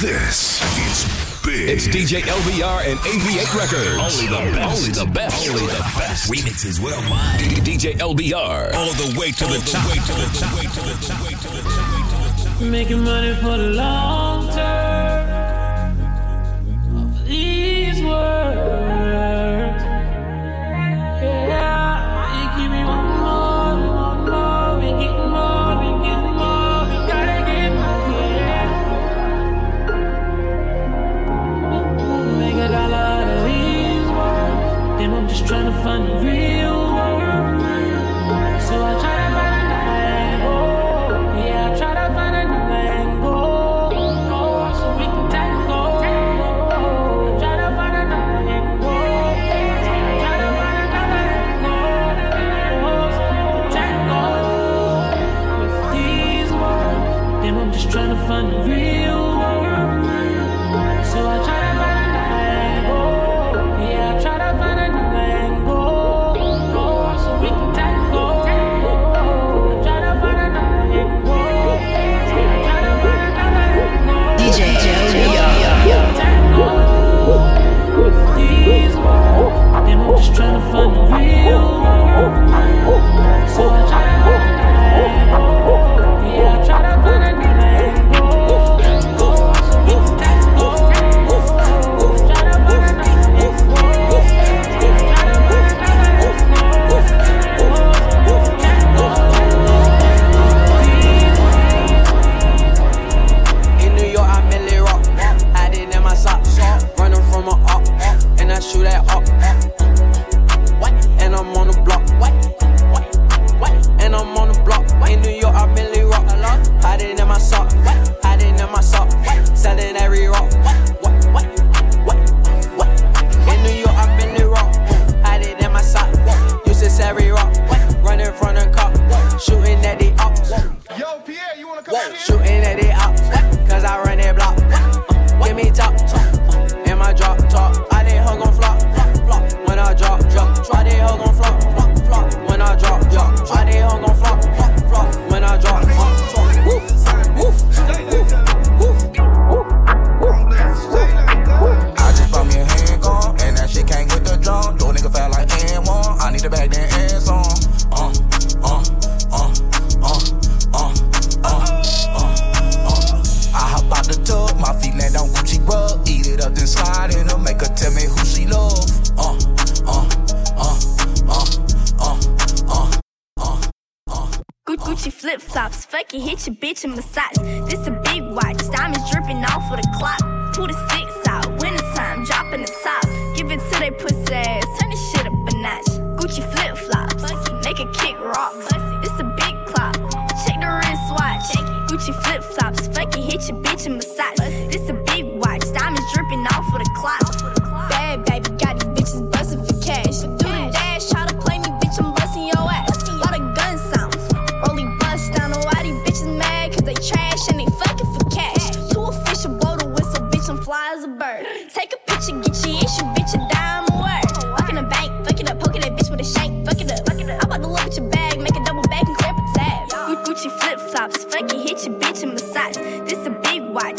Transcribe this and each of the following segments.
This is big. It's DJ LBR and AV8 Records. Only the best. Only the best. Only the best. Remixes worldwide. DJ LBR. All the way to the top. Making money for the long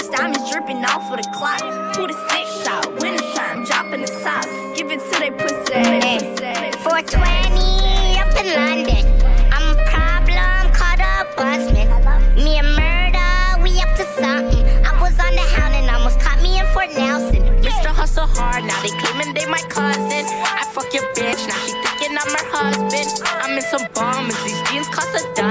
Cause diamonds dripping off of the clock. Who the six out? Winter time, dropping the top. Giving to they pussy. Mm-hmm. 420 up in London. I'm a problem, caught up busman. Me a murder, we up to something. I was on the hound and almost caught me in Fort Nelson. Mr. Hustle Hard, now they claiming they my cousin. I fuck your bitch, now she thinking I'm her husband. I'm in some bombs, these jeans cost a dime.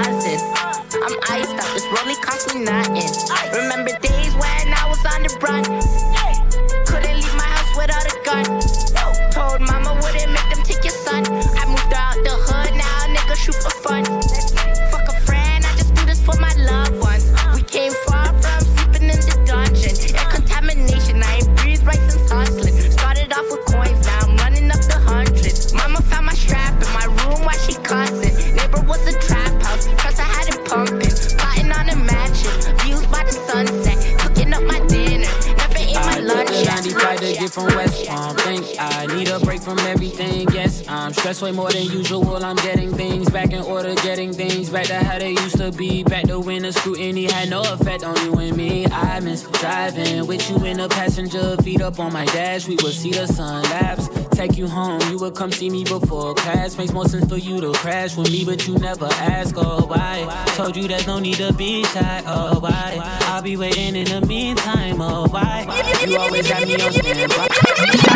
more than usual. I'm getting things back in order, getting things back to how they used to be. Back to when the scrutiny had no effect on you and me. I miss driving with you in the passenger, feet up on my dash. We would see the sun lapse. Take you home, you would come see me before class. Makes more sense for you to crash with me, but you never ask, oh why? Told you there's no need to be shy, oh why? I'll be waiting in the meantime, oh why? You always got me.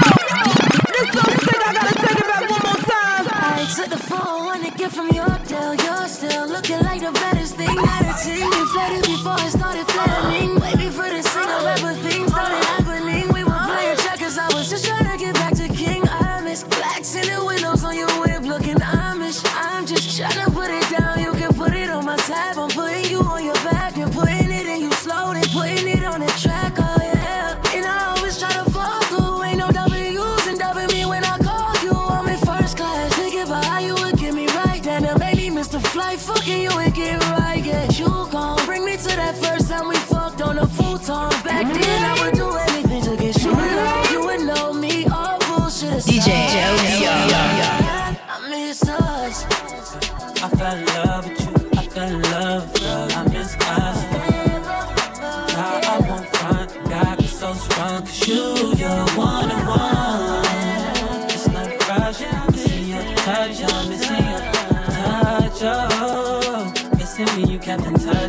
The phone, wanna get from your tail. You're still looking like the baddest thing I've seen. You faded before I started flattening.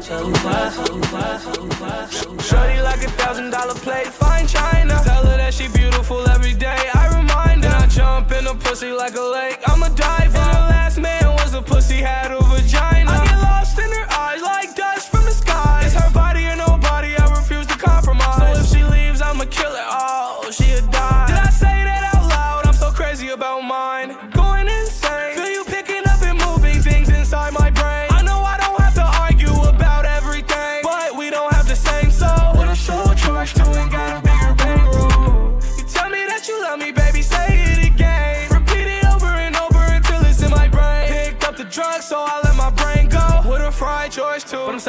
Shorty like a thousand dollar plate, fine china. Tell her that she beautiful every day. I remind her. And I jump in the pussy like a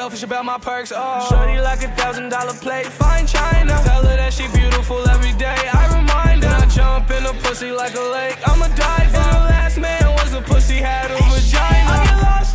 selfish about my perks. Oh, shorty like a thousand dollar plate, fine china. Tell her that she beautiful every day. I remind her. And I jump in a pussy like a lake. I'm a diver. And the last man was a pussy had a vagina. I get lost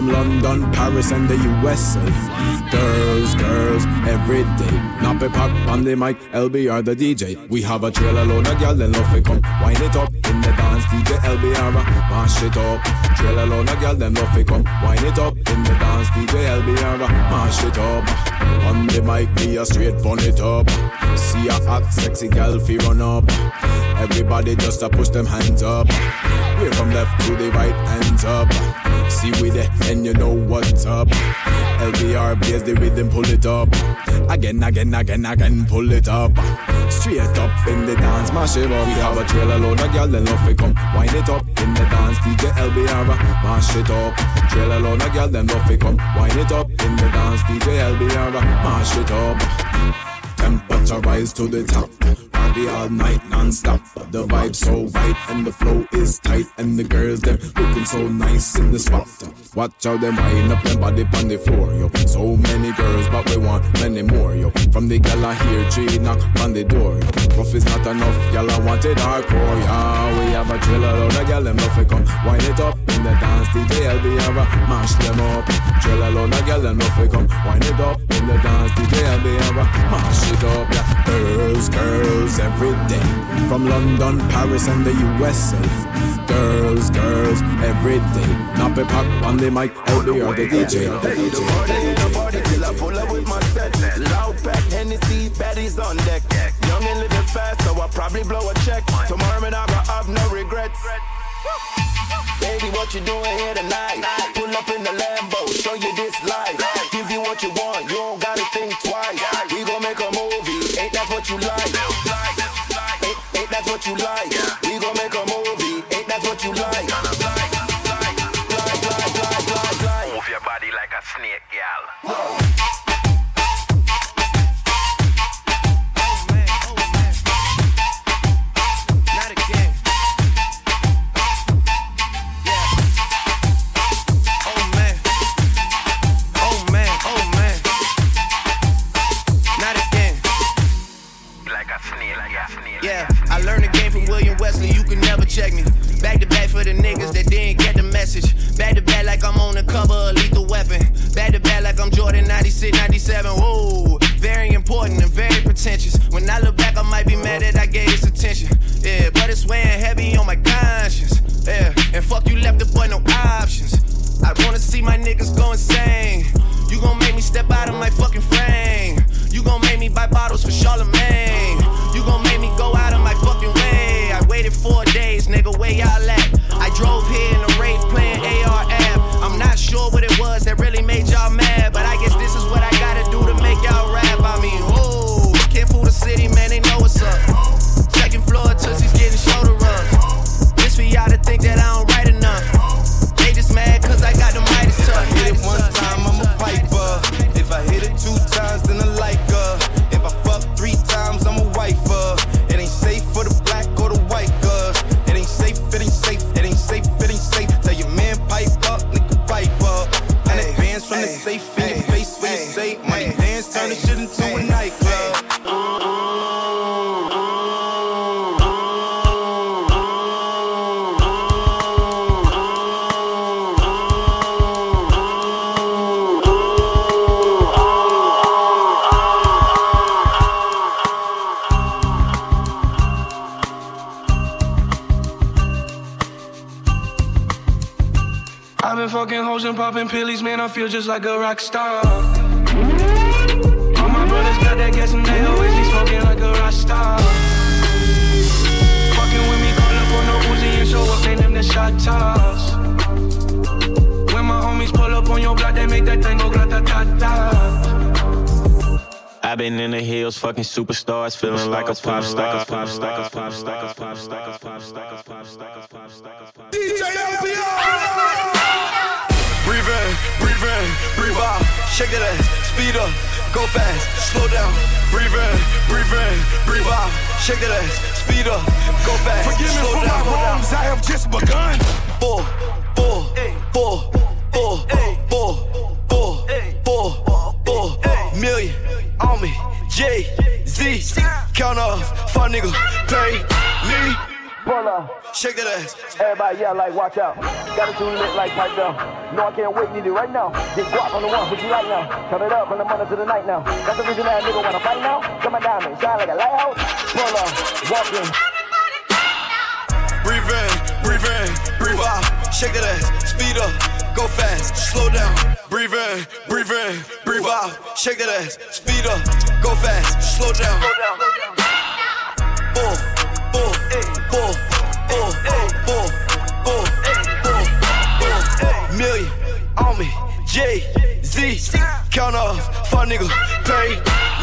From London, Paris, and the USA. Girls, girls, every day. Nappy pop on the mic, LBR the DJ. We have a trailer load of gyal, then love it come. Wind it up in the dance, DJ LBR, mash it up. Trailer load of gyal, then love it come. Wind it up in the dance, DJ LBR, mash it up. On the mic, be a straight bun it up. See a hot, sexy gal fi run up. Everybody just a push them hands up. We're from left to the right, hands up. See with it, and you know what's up. LBR plays the rhythm, pull it up. Again, again, again, again, pull it up. Straight up in the dance, mash it up. We have a trailer load of gyal, then love it come. Wind it up in the dance, DJ LBR, mash it up. Trailer load of gyal, then love it come. Wind it up in the dance, DJ LBR, mash it up. Temperature rise to the top. Party all night non-stop. The vibe so right and the flow is tight and the girls them looking so nice in the spot. Watch how them wind up them body on the floor, yo. So many girls, but we want many more, yo. From the gal I hear G knock on the door, yo. Rough is not enough, gal I want it hardcore, yeah. We have a trailer load of gal them love come. Wind it up in the dance, DJ LB have a mash them up. Trailer load of gal them love come. Wind it up in the dance, DJ LB have a mash it up, yeah. Girls, girls, every day. From London, Paris, and the USA. Girls, girls, every day. Nappy pop on the mic, LBR the DJ. The Hey, the party ain't a party till I pull up with my set. Loud pack, Hennessy, baddies on deck. Young and living fast, so I probably blow a check. Tomorrow, man, I got have no regrets. Baby, what you doing here tonight? Pull up in the Lambo, show you this life. Give you what you want, you don't gotta think twice. We gon' make a movie, ain't that what you like? Ain't, ain't that what you like? We gon' make a movie, ain't that what you like? The niggas that didn't get the message. Back to back like I'm on the cover of Lethal Weapon. Back to back like I'm Jordan 96, 97. Whoa, very important and very pretentious. When I look back, I might be mad that I gave this attention. Yeah, but it's weighing heavy on my conscience. Yeah, and fuck you left the boy no options. I wanna see my niggas go insane. You gon' make me step out of my fucking frame. You gon' make me buy bottles feel just like a rock star. All my brothers got that gas and they always be smoking like a rock star. Fucking with me, call up on no Uzi and show up, they them the shot toss. When my homies pull up on your block, they make that thing go grata ta ta. I've been in the hills, fucking superstars, feeling like a pop star. Out. Shake that ass, speed up, go fast, slow down. Breathe in, breathe in, breathe out. Shake that ass, speed up, go fast, Forgive me for down. my wrongs, I have just begun. Four, four, four, four, four, four, four, four, million on me. J Z Fuck nigga, pay me. Shake that ass. Everybody yell like, watch out. Got it too lit like pipe down. No, I can't wait, need it right now. Get guap on the one, put you right now. Turn it up from the morning to the night now. That's the reason that nigga wanna fight now. Come on down and shine like a lighthouse. Pull up, walk in. Breathe in, breathe in, breathe out. Shake that ass, speed up, go fast, slow down. Breathe in, breathe in, breathe out. Shake that ass, speed up, go fast, slow down. Bull, bull, bull, bull. Million on me, J Z. Count off, fuck nigga, pay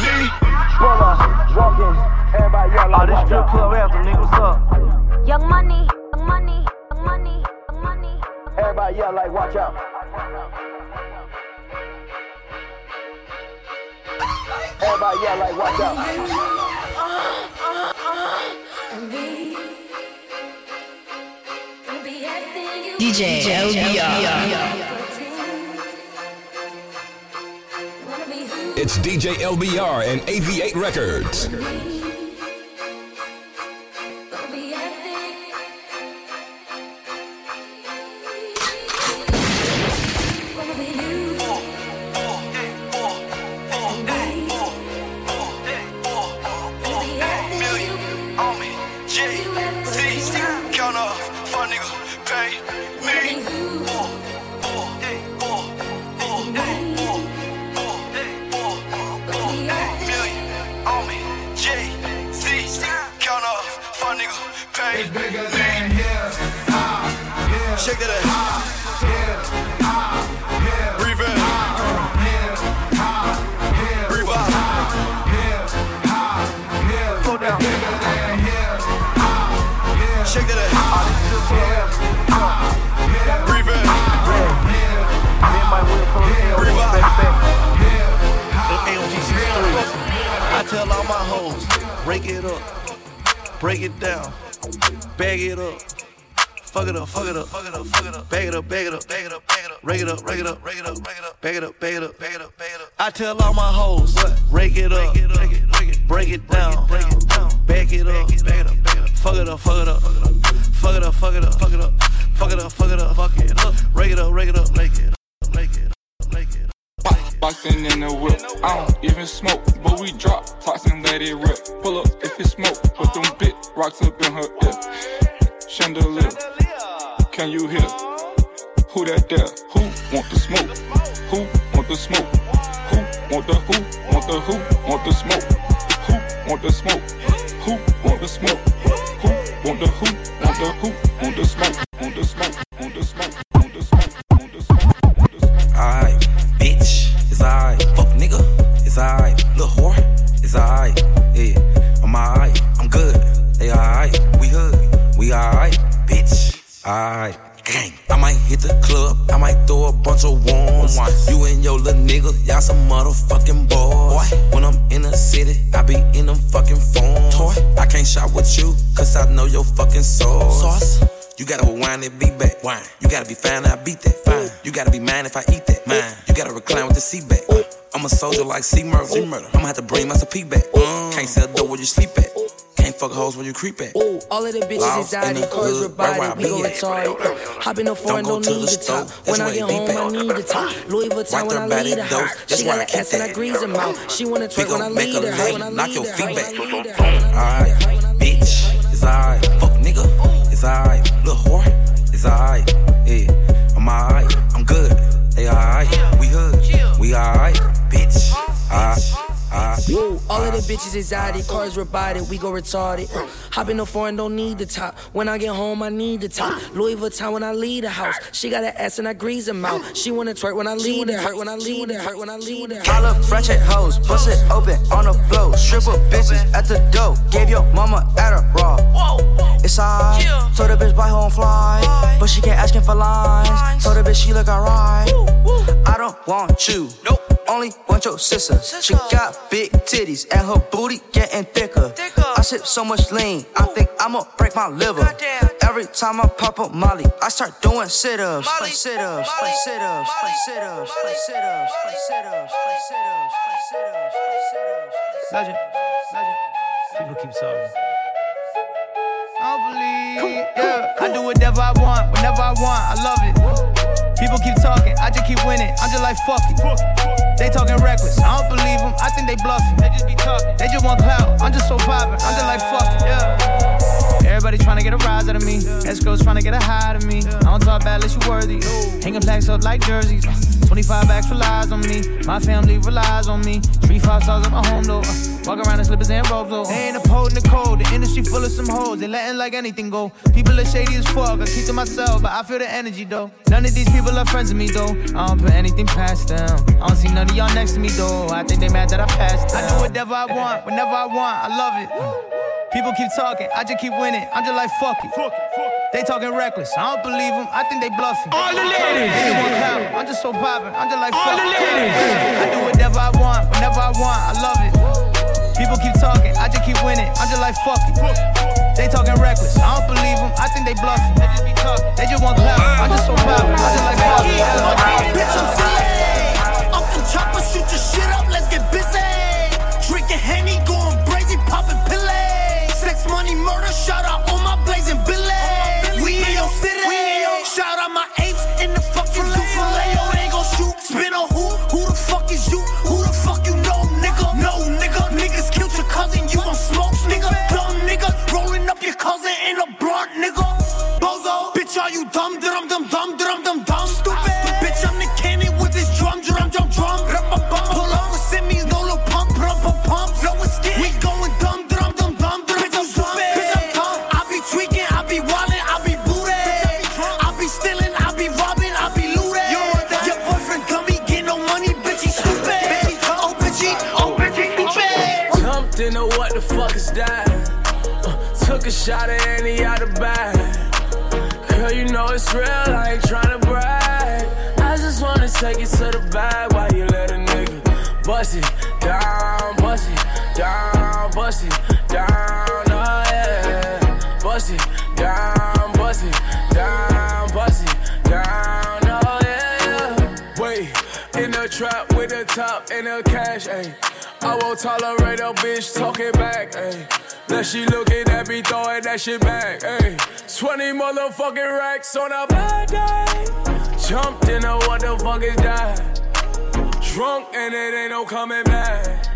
me. Pull up, walk in. Everybody yell oh, like, watch out. club anthem, nigga. What's up? Young money, young money, young money, young money. Everybody yell like, watch out. Everybody yell like, watch out. Uh, uh, uh, DJ It's DJ LBR and AV8 Records. is bigger than here. Ah, yeah. Check that out. Ah, yeah. Ah, yeah. Breathe in. Ah, yeah. Ah, yeah. Breathe out. Ah, yeah. Ah, yeah. Slow down. Bigger than here. Ah, yeah. Check that out. Ah, yeah. Ah, yeah. Breathe in. Ah, yeah. Me and my will from hell. Breathe out. Ah, yeah. I tell all my hoes, break it up break it down. Bag it up. Fuck it up, fuck it up, fuck it up, fuck it up. Bag it up, bag it up, bag it up, bag it up. Rake it up, rake it up, rake it up, rake it up. Bag it up, bag it up, bag it up, bag it up. I tell all my hoes. Rake it up, break it, down, break it down. Back bag it up, bag it up. Fuck it up, fuck it up, fuck it up. Fuck it up, fuck it up, fuck it up. Fuck it up, fuck it up, fuck it up. Rake it up, rake it up, rake it up, rake it up. Boxing in the whip, I don't even smoke, but we drop and let it rip. Pull up if it smoke, put them big rocks up in her ear. Chandelier, can you hear? Who that there? Who want the smoke? Who want the smoke? Who want the who want the who want the smoke? Who want the smoke? Who want the smoke? Who want the who want the who Want the smoke? want the smoke? Want the smoke? Want the smoke? Want the smoke? Want the smoke? Alright, bitch, it's alright. Fuck nigga, it's alright. Little whore, it's alright. Yeah, I'm alright. I'm good. They alright. We hood. We alright, bitch. Alright. Gang. I might hit the club, I might throw a bunch of ones. You and your little nigga, y'all some motherfucking boys. When I'm in the city, I be in them fucking phones. I can't shop with you, cause I know your fucking sauce. sauce. You gotta rewind it, be back. Wine. You gotta be fine, I beat that. Fine. You gotta be mine if I eat that. Mine. You gotta recline with the seat back. I'm a soldier like C Murder. I'ma have to bring my P back. Can't sell dough where you sleep at. Can't fuck hoes where you creep at. Ooh, all of the bitches Lost in anxiety, the cars hood, right where I robotic, we be go at. retarded. Hop in the foreign, Don't don't need the the top. When I get it be home, I need the top. Louis Vuitton Right when I by leave the house. She where got I an keep ass and I that. grease them out. She wanna We twerk when I gon' make leave a the house. When I lady knock your feet back. Alright, bitch, it's alright. It's alright. Little whore, it's alright. Yeah, I'm alright. I'm good. They alright. We hood. We alright, bitch. Alright. Alright. Woo, all of the bitches anxiety, cars robotic, we go retarded. Uh, hop in the foreign, don't need the top. When I get home, I need the top. Louis Vuitton when I leave the house. She got an ass and I grease them out. She wanna twerk when I leave her. hurt when I leave the hurt when I leave the I look fresh at hoes, bust it open on the floor. Stripper bitches at the door, gave your mama at a raw. It's alright, told the bitch buy her on fly, but she kept asking for lines. Told the bitch she look alright. I don't want you, nope. Only want your sister. She got big titties and her booty getting thicker. I sip so much lean, I think I'ma break my liver. Every time I pop up Molly, I start doing sit-ups, like sit-ups, like sit-ups, like sit-ups, like sit-ups, like sit-ups, like sit-ups, like sit-ups, like sit-ups. Legend. Legend. People keep talking. I don't believe. Yeah, I do whatever I want, whenever I want. I love it. People keep talking, I just keep winning. I'm just like fuck it. They talking reckless, I don't believe them. I think they bluffing. They just be talking. They just want clout. I'm just so poppin'. I'm just like fuck it. Yeah. Everybody trying to get a rise out of me. Escorts trying to get a high out of me. I don't talk bad unless you worthy. Hanging plaques up like jerseys. 25 backs relies on me. My family relies on me. Three five stars at my home though. Uh, walk around in slippers and robes though. They ain't upholding the code. The industry full of some hoes. They letting like anything go. People are shady as fuck. I keep to myself, but I feel the energy though. None of these people are friends of me though. I don't put anything past them. I don't see none of y'all next to me though. I think they mad that I passed them. I do whatever I want, whenever I want. I love it. People keep talking, I just keep winning. I'm just like fuck it. They talking reckless, I don't believe them. I think they bluffing. All the ladies. They just want clout. I'm just so poppin'. I'm just like All fuck the it. ladies. I do whatever I want, whenever I want. I love it. People keep talking, I just keep winning. I'm just like fuck it. They talking reckless, I don't believe them. I think they bluffing. They just be talking. They just want clout. I'm just so poppin'. I'm just like fuck it. Bitch, I'm silly. Up the chopper, shoot your shit up, let's get busy. Drinking Henny, going crazy, popping pillay. Money, murder, shout out all my blazing billy. We in your city. Shout out my apes in the fucking. Oh, they gon' shoot. Spin on who? Who the fuck is you? Who the fuck you know, nigga? No, nigga. Niggas killed your cousin, you gon' smoke, nigga. Dumb nigga. Rolling up your cousin in a blunt, nigga. Bozo. Bitch, are you dumb? Dum dum dum dum dum trap with the top and the cash, ayy. I won't tolerate a bitch talking back, ayy. Now she looking at me throwing that shit back, ayy. 20 motherfucking racks on a bad day. Jumped in a what the fuck is that? Drunk and it ain't no coming back.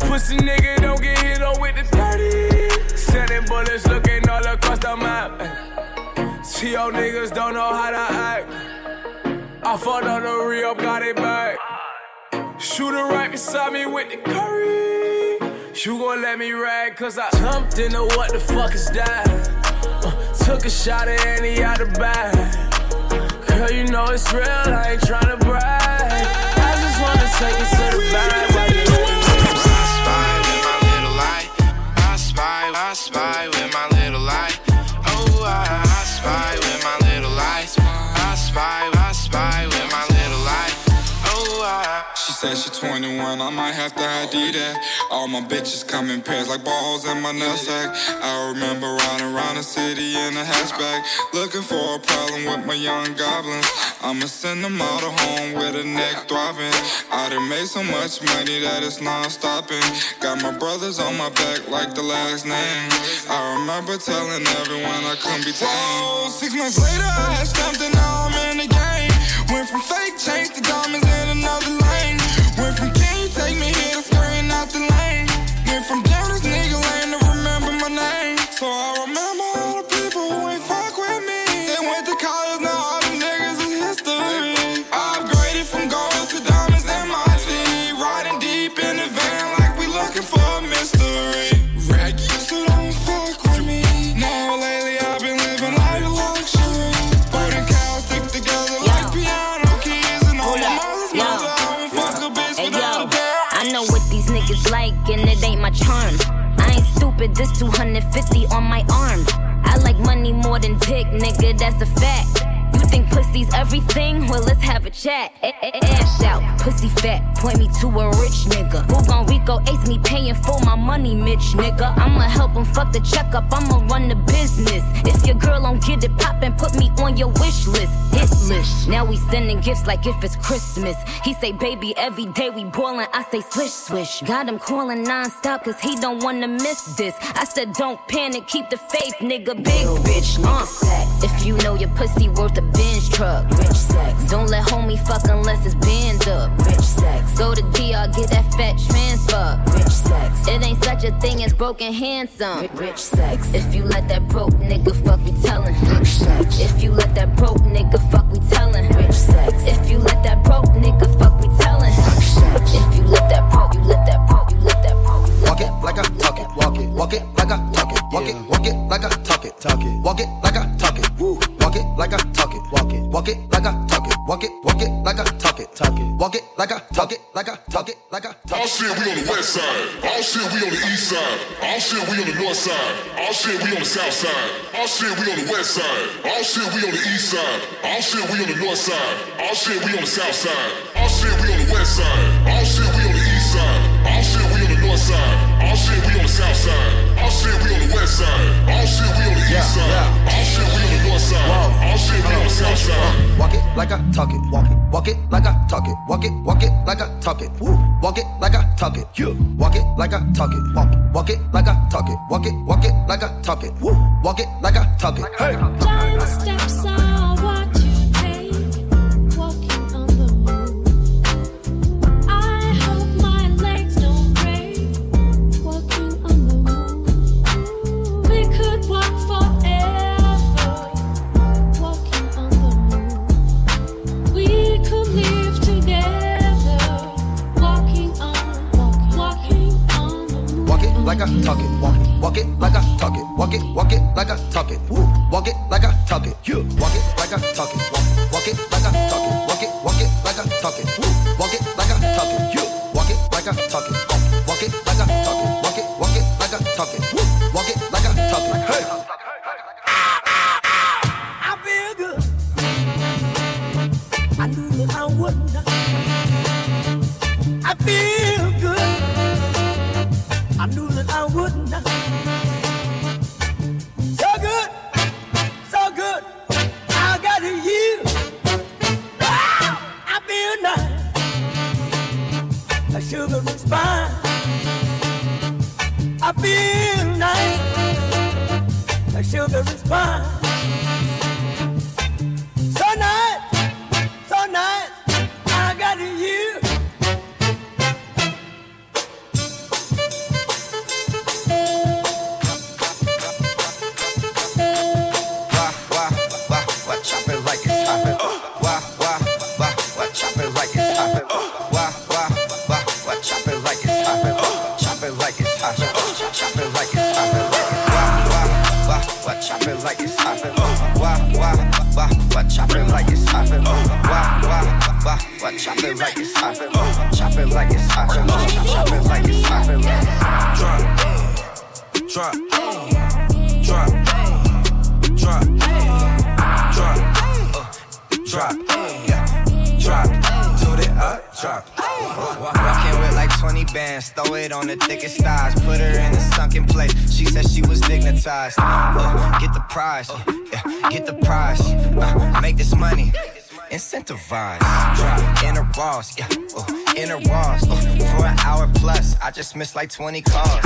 Pussy nigga don't get hit on with the 30. Sending bullets looking all across the map. ayy. T.O. niggas don't know how to act. I fought on the re-up, got it back. Shooter right beside me with the curry. You gon' let me rag, cause I jumped into what the fuck is that? Uh, took a shot at any out the bag. Girl, you know it's real, I ain't tryna brag. I just wanna take it to the bag. Said she 21, I might have to ID that. All my bitches come in pairs like balls in my nutsack. I remember riding around the city in a hatchback, looking for a problem with my young goblins. I'ma send them all to home with a neck throbbing. I done made so much money that it's non-stopping. Got my brothers on my back like the last name. I remember telling everyone I couldn't be tamed. Six months later, I had and now I'm in the game. Went from fake chains to diamonds in another lane. Stupid, this 250 on my arm. I like money more than dick, nigga, that's a fact. You think pussy's everything? Well, let's have a chat. A- a- Ash out, pussy fat, point me to a rich nigga. Who gon' Rico ace me paying for my money, Mitch nigga? I'ma help him fuck the checkup, I'ma run the business. If your girl don't get it poppin', put me on your wish list. Hit list. Now we sending gifts like if it's Christmas. He say, baby, every day we boilin'. I say, swish, swish. Got him calling non-stop cause he don't wanna miss this. I said, don't panic, keep the faith, nigga. Big bitch, uh. If you know your pussy worth a Benz truck. Rich sex. Don't let homie fuck unless it's bands up. Rich sex. Go to DR, get that fat transfer. Rich sex. It ain't such a thing as broken handsome. Rich sex. If you let that broke nigga fuck, we tellin'. Rich sex. If you let that broke nigga fuck, we tellin'. Rich sex. If you let that broke nigga fuck, we tellin'. Rich sex. If you let that broke, you let that broke, you let that broke. Walk it like I talk it. Walk it. Like I talk it. Walk it. Walk it like I talk it. Talk it. Walk it like I talk it. Woo. Walk it like I talk it. Walk it. Walk it like I talk it. Walk it. Walk it like I talk it. Talk it. Walk it like I talk it. Like I talk it. Like I talk it. All shit, we on the west side. All shit, we on the east side. All shit, we on the north side. All shit, we on the south side. All shit, we on the west side. All shit, we on the east side. All shit, we on the north side. All shit, we on the south side. All shit, we on the west side. All shit, we on the west side. All shit, we on the east side. All shit, we on the north side. All shit, we on the south side. Walk it like I talk it. Walk it. Walk it like I talk it. Walk it. Walk it like I talk it. Woo. Walk it like I talk it. You. Walk it like I talk it. Walk it. Walk it like I talk it. Walk it. Walk it like I talk it. Woo. Walk it like I talk it. Hey. Giant steps are like I talk it. Walk it. Walk it like I talk it. Walk it. Walk it like I talk it. Woo. Walk it like I talk it. You. Walk it like I talk it. Walk. Walk it like I talk it. Walk it. Walk it like I talk it. Woo. Walk it like I talk it. You. Walk it like I talk it. Walk. Walk it like I it like it's hot. Chop it like it's hot. Why, why, why, why chop it like it's hot? Why, why, why, why chop it like it's hot? Why, why, why, why chop it like it's hot? Chop it like it's hot. Chop it like it's hot. Drop, drop, drop, drop, drop, drop, in with like 20 bands, throw it on the thickest thighs, put her in a sunken place. She said she was dignitized. Uh, get the prize, uh, get the prize, uh, make this money. Incentivize, drop in her walls, yeah, uh, in her walls. Uh, for an hour plus, I just missed like 20 calls.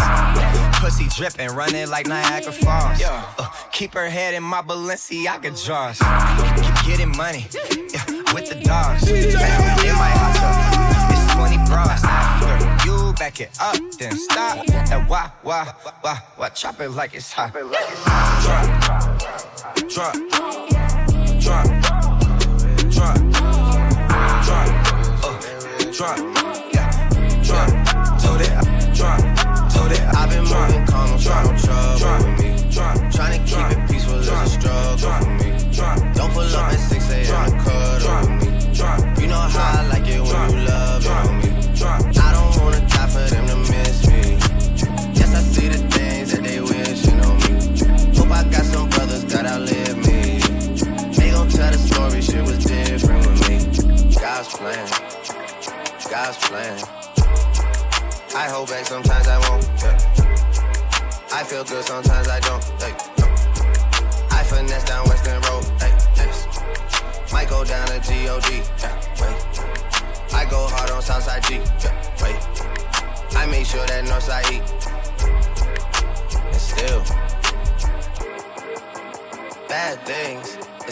Pussy dripping, running like Niagara Falls. Uh, keep her head in my Balenciaga drawers. Keep getting money, yeah, with the dogs. In my hot tub, it's 20 bras. After you back it up, then stop. And why, why, why, why chop it like it's hot? Drop, drop, drop, drop, drop, uh, drop, yeah, drop, told it, drop, told it. I've been moving calm, drop, no trouble with me. Drop, trying to keep it peaceful is a struggle for me. Drop, don't pull up at God's plan. God's plan. I hold back, sometimes I won't. Yeah. I feel good, sometimes I don't. Hey, no. I finesse down Weston Road. Hey, yes. Might go down to G-O-D. Yeah. I go hard on Southside G. Yeah, wait. I make sure that Northside E. And still, bad things.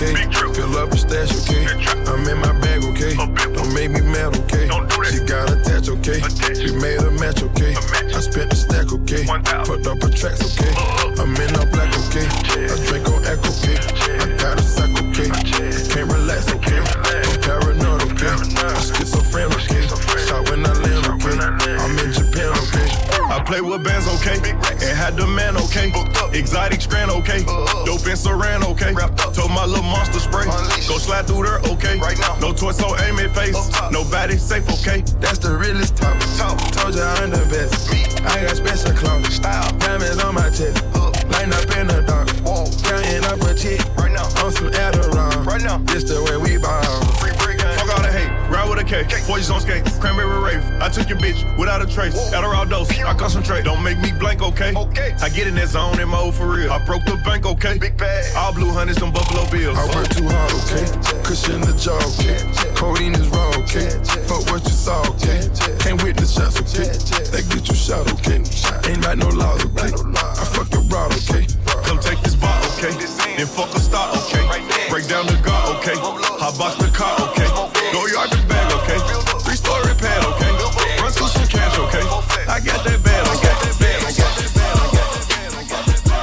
Okay? Fill up a stash, okay? I'm in my bag, okay? Don't make me mad, okay? She got okay? We made a match, okay? A okay? Up her tracks, okay? Play with bands, okay? And had the man, okay? Exotic strand, okay? Dope and saran, okay? Told my little monster spray. Go slide through there, okay? Right now. No toy, so aim it face. Nobody safe, okay? That's the realest talk. Told you I'm the best. I got special clothes. Style. Diamonds on my chest. Lighting up in the dark. Counting up a. Right I took your bitch without a trace. Adderall dose. I concentrate. Don't make me blank, okay? Okay. I get in that zone in mode for real. I broke the bank, okay? Big bag. All blue hundreds, them Buffalo Bills. I work too hard, okay? Cushion the jaw, okay? Codeine is raw, okay? Fuck what you saw, okay? Can't witness shots, okay? They get you shot, okay? Ain't got no laws, okay? I fuck your broad, okay? Come take this spot, okay? Then fuck a start, okay? Break down the guard, okay? Hot box the car, okay? Go yard the bag, okay? Okay? I got that bad, I got that bad, I got that bad, I got that bad.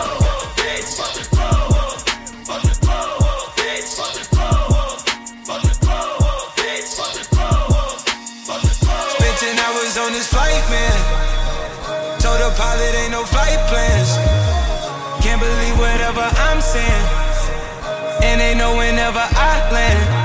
Spent 10 hours on this flight, man. Told the pilot ain't no flight plans. Can't believe whatever I'm saying. And they know whenever I land.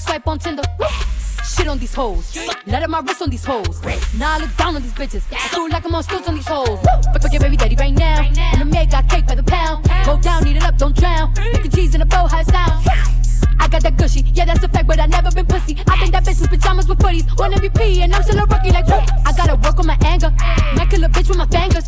Like swipe on Tinder. Shit on these hoes. Let up my wrist on these hoes. Now I look down on these bitches. Feel like I'm on stilts on these hoes. Fuck fuck your baby daddy right now. And the maid got cake by the pound. Go down, eat it up, don't drown. Making cheese in a bow, high sound. I got that gushy, yeah that's a fact, but I never been pussy. I think that bitch was pajamas with footies, one MVP, and I'm still a rookie. Like, whoop. I gotta work on my anger, might kill a bitch with my fingers.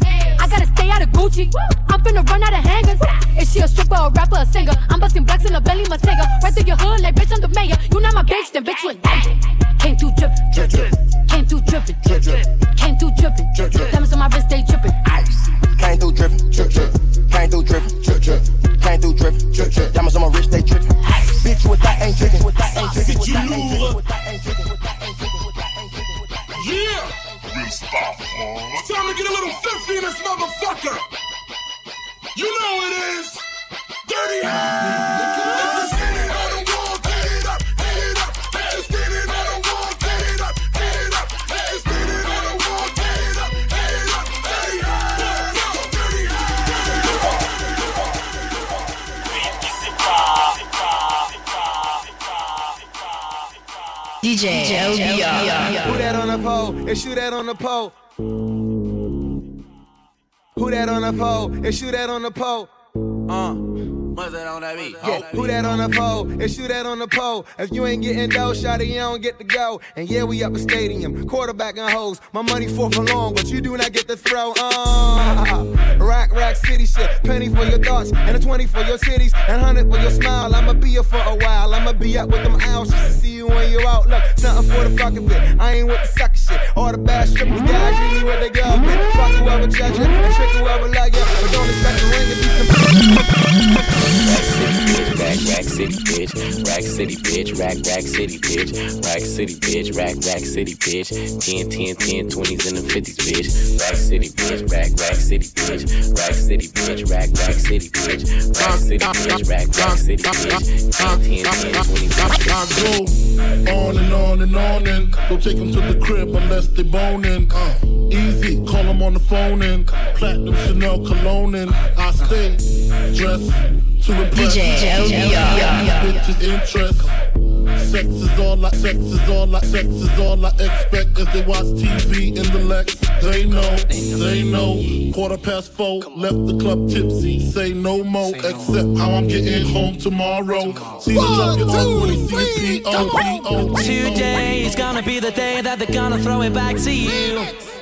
Gucci, I'm finna run out of hangers. Is she a stripper, a rapper, a singer? I'm busting blacks in a belly, my tiger. Right through your hood, like bitch, I'm the mayor. You not my bitch, then bitch, you ain't danger. Came through drippin', drip, drip. Came through drippin', drip, drip. Came through drippin', drip, drip. Diamonds on my wrist, they drippin'. Ice. Came through drippin', drip, drip. Came through drippin', drip, drip. Came through drippin', drip, drip. Diamonds on my wrist, they drippin'. Bitch, what that ain't drinking, Yeah! It's time to get a little filthy in this motherfucker! You know it is! DJ LBR. Who that on the pole? It's you that on the pole. Who that on the pole? It's you that on the pole. Uh. What's that on that beat? Yeah, who that on the pole? It's you that on the pole. If you ain't getting dough, shawty, you don't get to go. And yeah, we up a stadium, quarterback and hoes. My money fourth long, but you do not get to throw. Uh, rack, rack, city shit. Penny for your thoughts, and a 20 for your cities, and 100 for your smile. I'ma be here for a while. I'ma be up with them owls just to see you when you're out. Look, something for the fuck of it. I ain't with the sucker shit. All the bad strippers, guys, really with the government. Fuck whoever judge it, and trick whoever like you. But don't expect the ring to be Rack, rack city, bitch. Rack city, bitch. Rack, rack city, bitch. Rack city, bitch. Rack, rack city, bitch. 10, 10, 10, 20s and the 50s, bitch. Rack city, bitch. Rack, rack city, bitch. Rack city, bitch. Rack, rack city, bitch. Rack city, bitch. Rack, rack city, bitch. 10, 10, 10, 20s. I go on and on and on and don't take them to the crib unless they boning. Uh, easy, call them on the phone and platinum Chanel cologne and I stay dressed to impress. DJ LBR. Bitches interest. Sex is all I, sex is all I, sex is all I expect as they watch TV in the Lex. They know, they know. Quarter past four, left the club tipsy. Say no more, except how I'm getting home tomorrow. See the junket on when he see the Today is gonna be the day that they're gonna throw it back to you.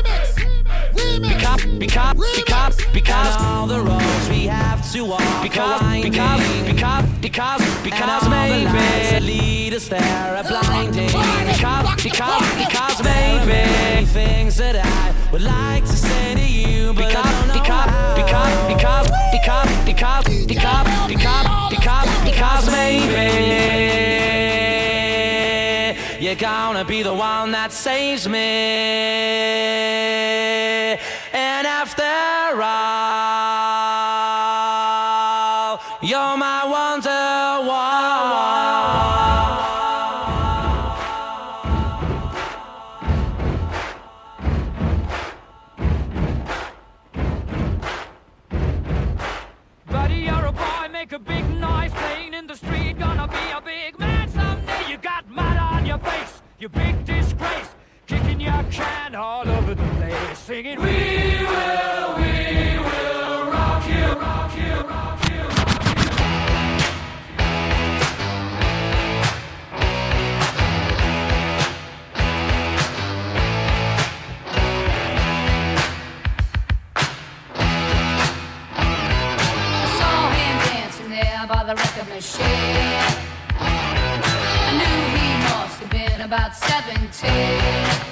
Because, because, because, because all the roads we have to walk Because, because, because, because, because maybe lead us there a blinding Because, because, because maybe things that I would like to say to you But because, I don't know because, how. because, because, because, because, because, because, because, because maybe you're gonna be the one that saves me. And after all, you're my Buddy, you big disgrace. Kicking your can all over the place, singing, We will, we will rock you, rock you, rock you. By the record machine. About 17.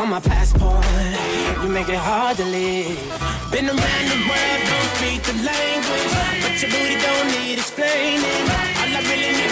On my passport. You make it hard to leave. Been around the world, don't speak the language. But your booty don't need explaining. All I really need.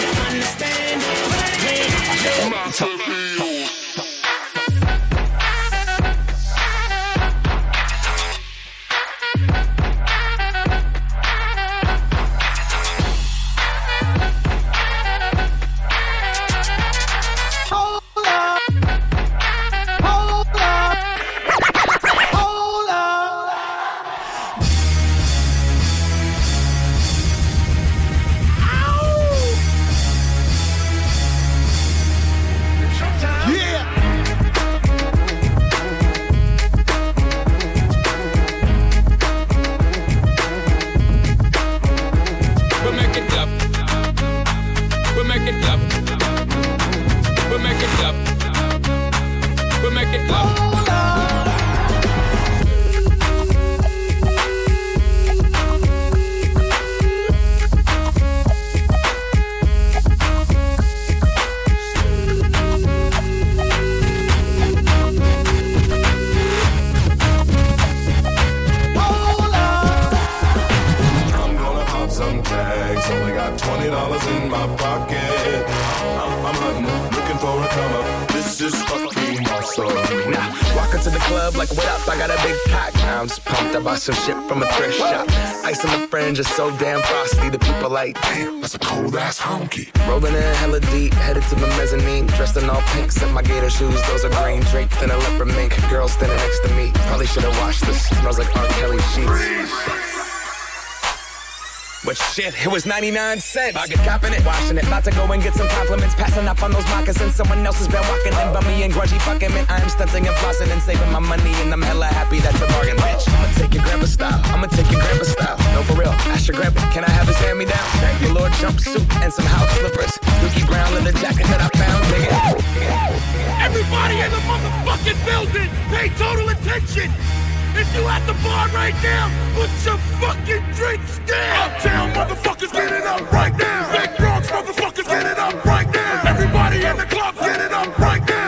Some shit from a thrift shop. Ice on the fringe is so damn frosty. The people like, damn, that's a cold ass honky. Rolling in hella deep, headed to the mezzanine. Dressed in all pink, set my gator shoes. Those are green draped in a leopard mink. Girl standing next to me. Probably should have washed this. Smells like R. Kelly sheets. But shit, it was 99 cents. I get copping it, washing it. About to go and get some compliments. Passing up on those moccasins. Someone else has been walking in bummy and grudgy fucking man. I'm stunting and flossing and saving my money. And I'm hella happy that's a bargain, bitch. I'ma take your grandpa style. I'ma take your grandpa style. No, for real. Ask your grandpa, can I have his hand me down? Your Lord jumpsuit and some house slippers. Dookie Brown leather jacket that I found. Everybody in the motherfucking building, pay total attention. If you at the bar right now, put your fucking drinks down. Uptown motherfuckers, get it up right now. Big Bronx motherfuckers, get it up right now. Everybody in the club, get it up right now.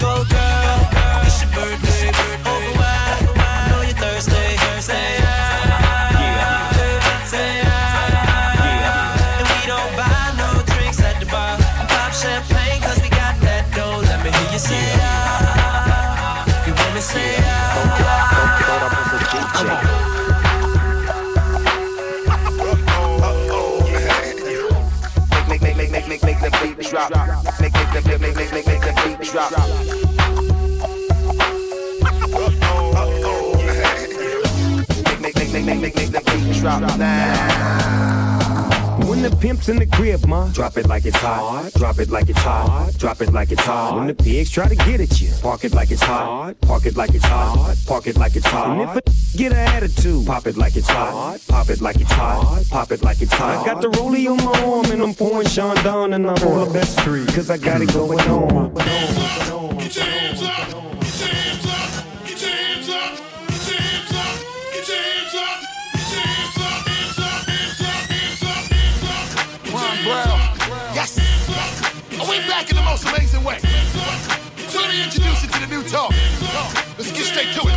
Go, girl, it's birthday. Over wide, I know you're thirsty. Say ah, say ah. And we don't buy no drinks at the bar. Pop champagne 'cause we got that dough. Let me hear you say ah. You wanna say Make, make, make, make, make, make the beat drop. Make, make, make, make, make, make, make, make drop. Make, make, make, make, make, make, make the beat drop now. When the pimp's in the crib, ma, drop it like it's hot. Drop it like it's hot. Drop it like it's hot. When the pigs try to get at you, park it like it's hot. Park it like it's hot. Park it like it's hot. And if a get an attitude, pop it like it's hot. Pop it like it's hot. Pop it like it's hot. I got the rollie on my arm and I'm pouring Sean down and I'm on the best street. Cause I got it going on. Get your hands up, get your hands up, get your hands up, get your hands up, get your hands up, get your hands up, hands up, hands up, hands up, hands up. Ron Brown. Yes. Are we back in the most amazing way? So let me introduce you to the new talk. Let's get straight to it.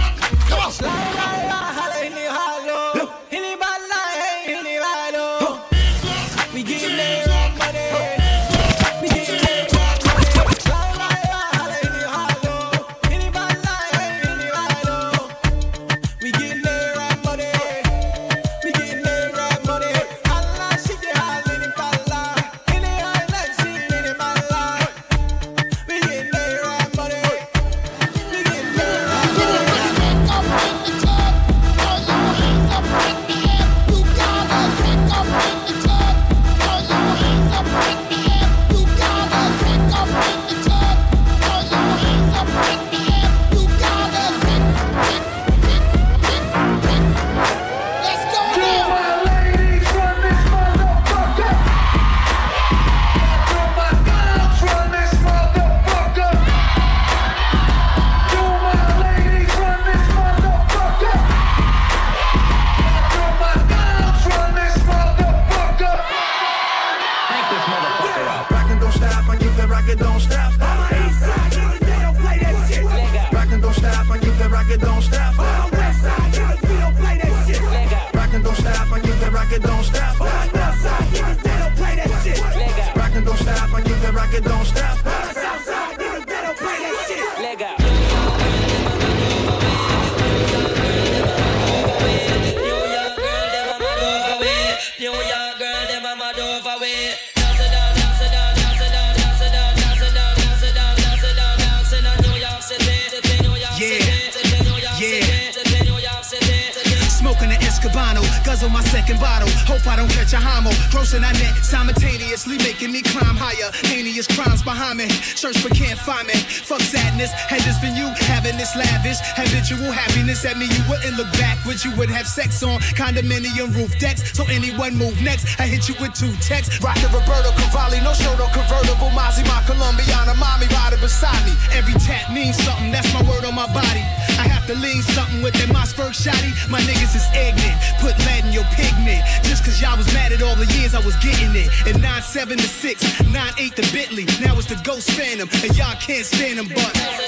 Condominium roof decks. So anyone move next, I hit you with two texts. Rockin' Roberto Cavalli, no show, no convertible. Mozzie, my Colombiana, mommy riding beside me. Every tap means something, that's my word on my body. I have to lean something with that Mossberg shotty. My niggas is ignorant, put lead in your pigment. Just cause y'all was mad at all the years I was getting it. And 9-7 to 6, 9-8 to Bentley. Now it's the Ghost Phantom, and y'all can't stand them, but.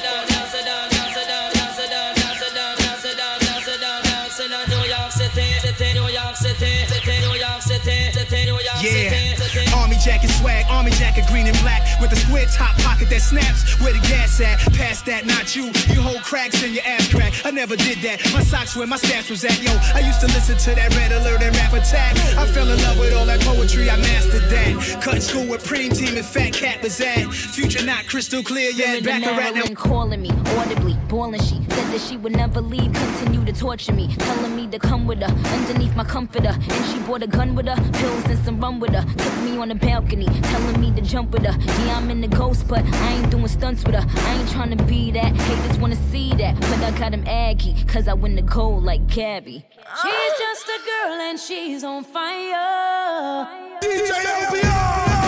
Green and black with a square top pocket that snaps. Where the gas at? Past that, not you. You hold cracks in your ass crack. I never did that. My socks where my stats was at. Yo, I used to listen to that red alert and rap attack. I fell in love with all that poetry. I mastered that. Cut school with Preem Team and Fat Cat was at. Future not crystal clear yet. Back around now. Calling me audibly, boiling. She said that she would never leave, continue to torture me, telling me to come with her underneath my comforter. And she brought a gun with her, pills and some rum with her. Took me on the balcony, telling me to jump with her. Yeah, I'm in the ghost, but I ain't doing stunts with her. I ain't trying to be that. Haters wanna see that, but I got him aggy, cause I win the gold like Gabby. She's just a girl and she's on fire. DJ LBR.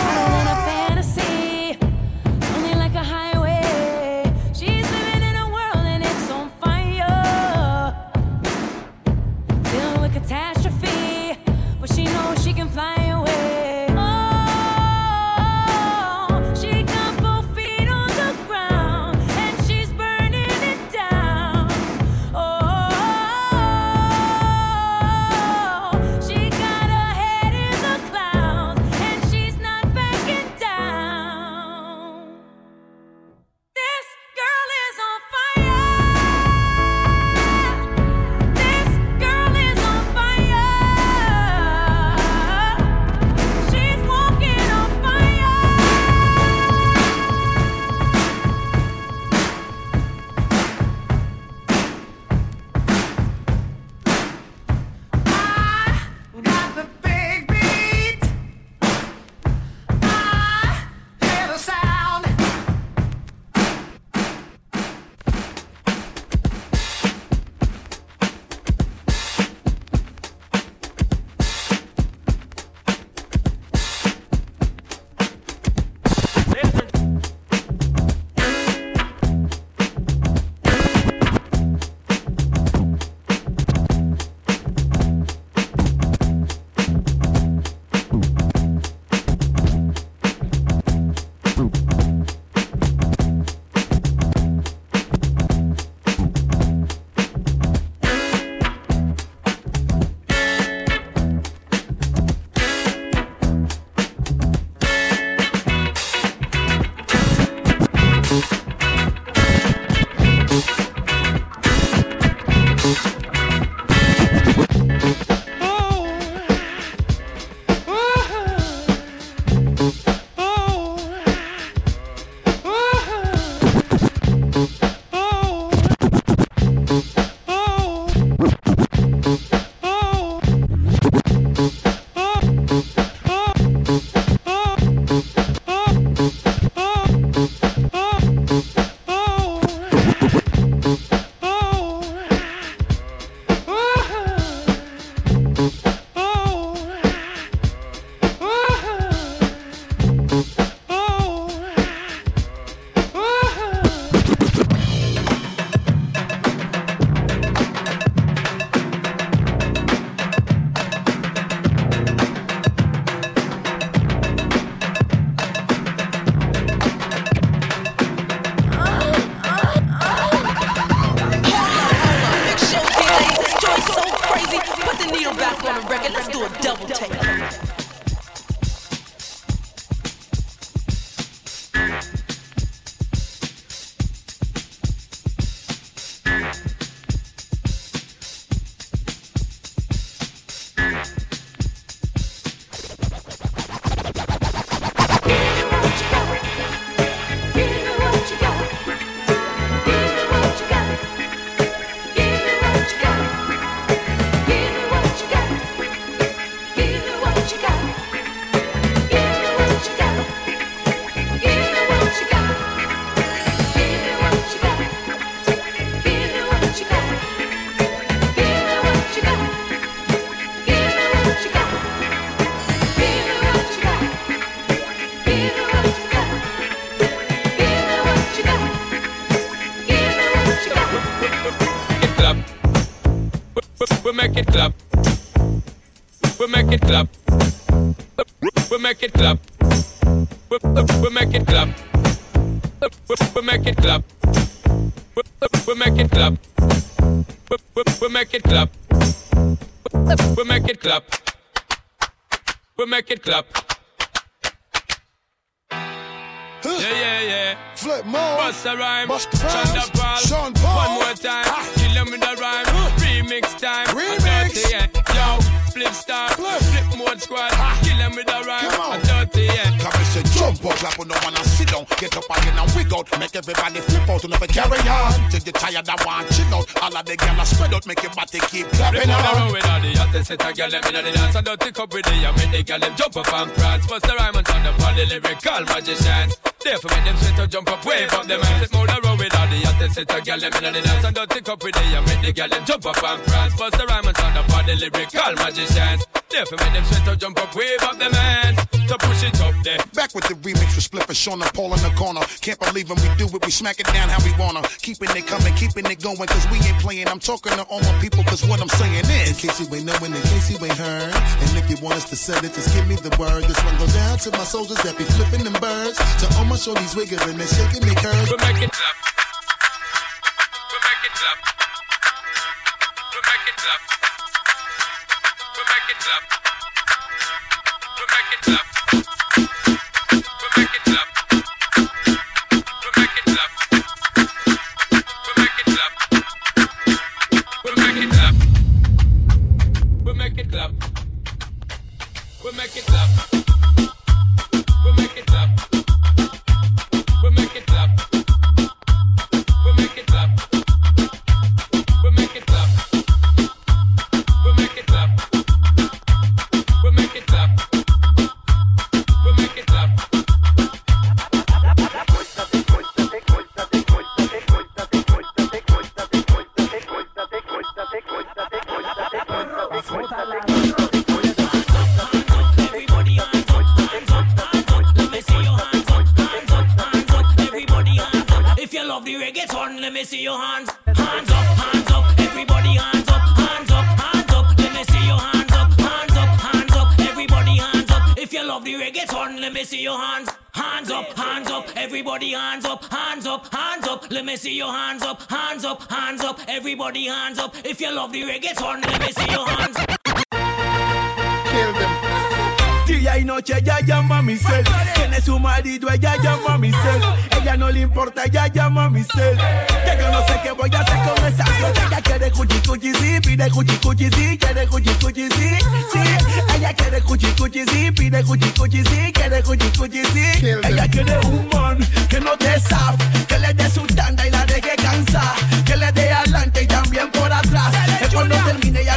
On the record. Let's do a double take. The hottest set of girl them inna the dance and dirty cup with the and make the girl them jump up and prance. Bust the rhyme and turn up all the lyrical magicians. Therefore make them sweat out, jump up, wave up them hands. On the road with all the hottest set of girl them inna the dance and dirty cup with the and make the girl them jump up and prance. Bust the rhyme and turn up all the lyrical magicians. Therefore make them sweat out, jump up, wave up them hands. So push it up there. Back with the remix with Spliff and Sean and Paul in the corner. Can't believe when we do it, we smack it down how we wanna. Keeping it coming, keeping it going, cause we ain't playing. I'm talking to all my people, cause what I'm saying is. In case you ain't knowing, in case you ain't heard. And if you want us to set it, just give me the word. This one goes down to my soldiers that be flipping them birds. To all my shorties wiggling and shaking their curves. We make it clap. We make it clap. We We'll make it up. We'll make it. Everybody hands up, hands up, hands up. Let me see your hands up, hands up, hands up, everybody hands up. If you love the reggaeton, let me see your hands. up. Kill them. Día y noche ella llama a mi cel. Tiene su marido, ella llama a mi cel. Ella no le importa, ella llama a mi cel. Que yo no sé qué voy a hacer con esa flor. Ella quiere cuchi cuchi sí, pide cuchi cuchi sí, quiere cuchi cuchi sí, sí. Ella quiere cuchi cuchi sí, pide cuchi cuchi sí, quiere cuchi cuchi sí. Ella quiere un man que no te zaf, que le dé su tanda y la deje cansar, que le dé adelante y también por atrás. Que cuando termine ya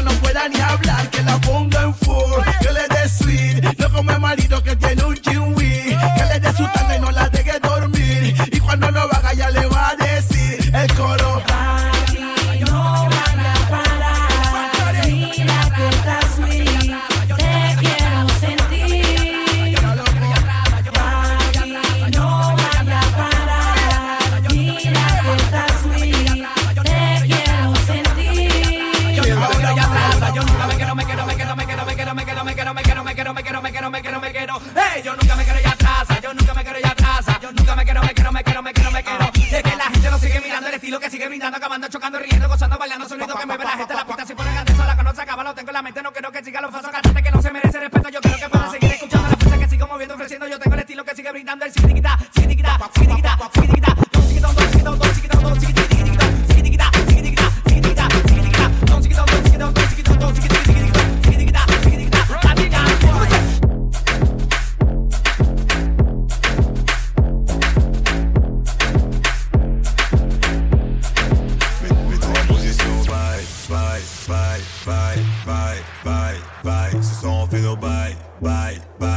bye, bye, bye. Ce soir on fait nos bye, bye, bye.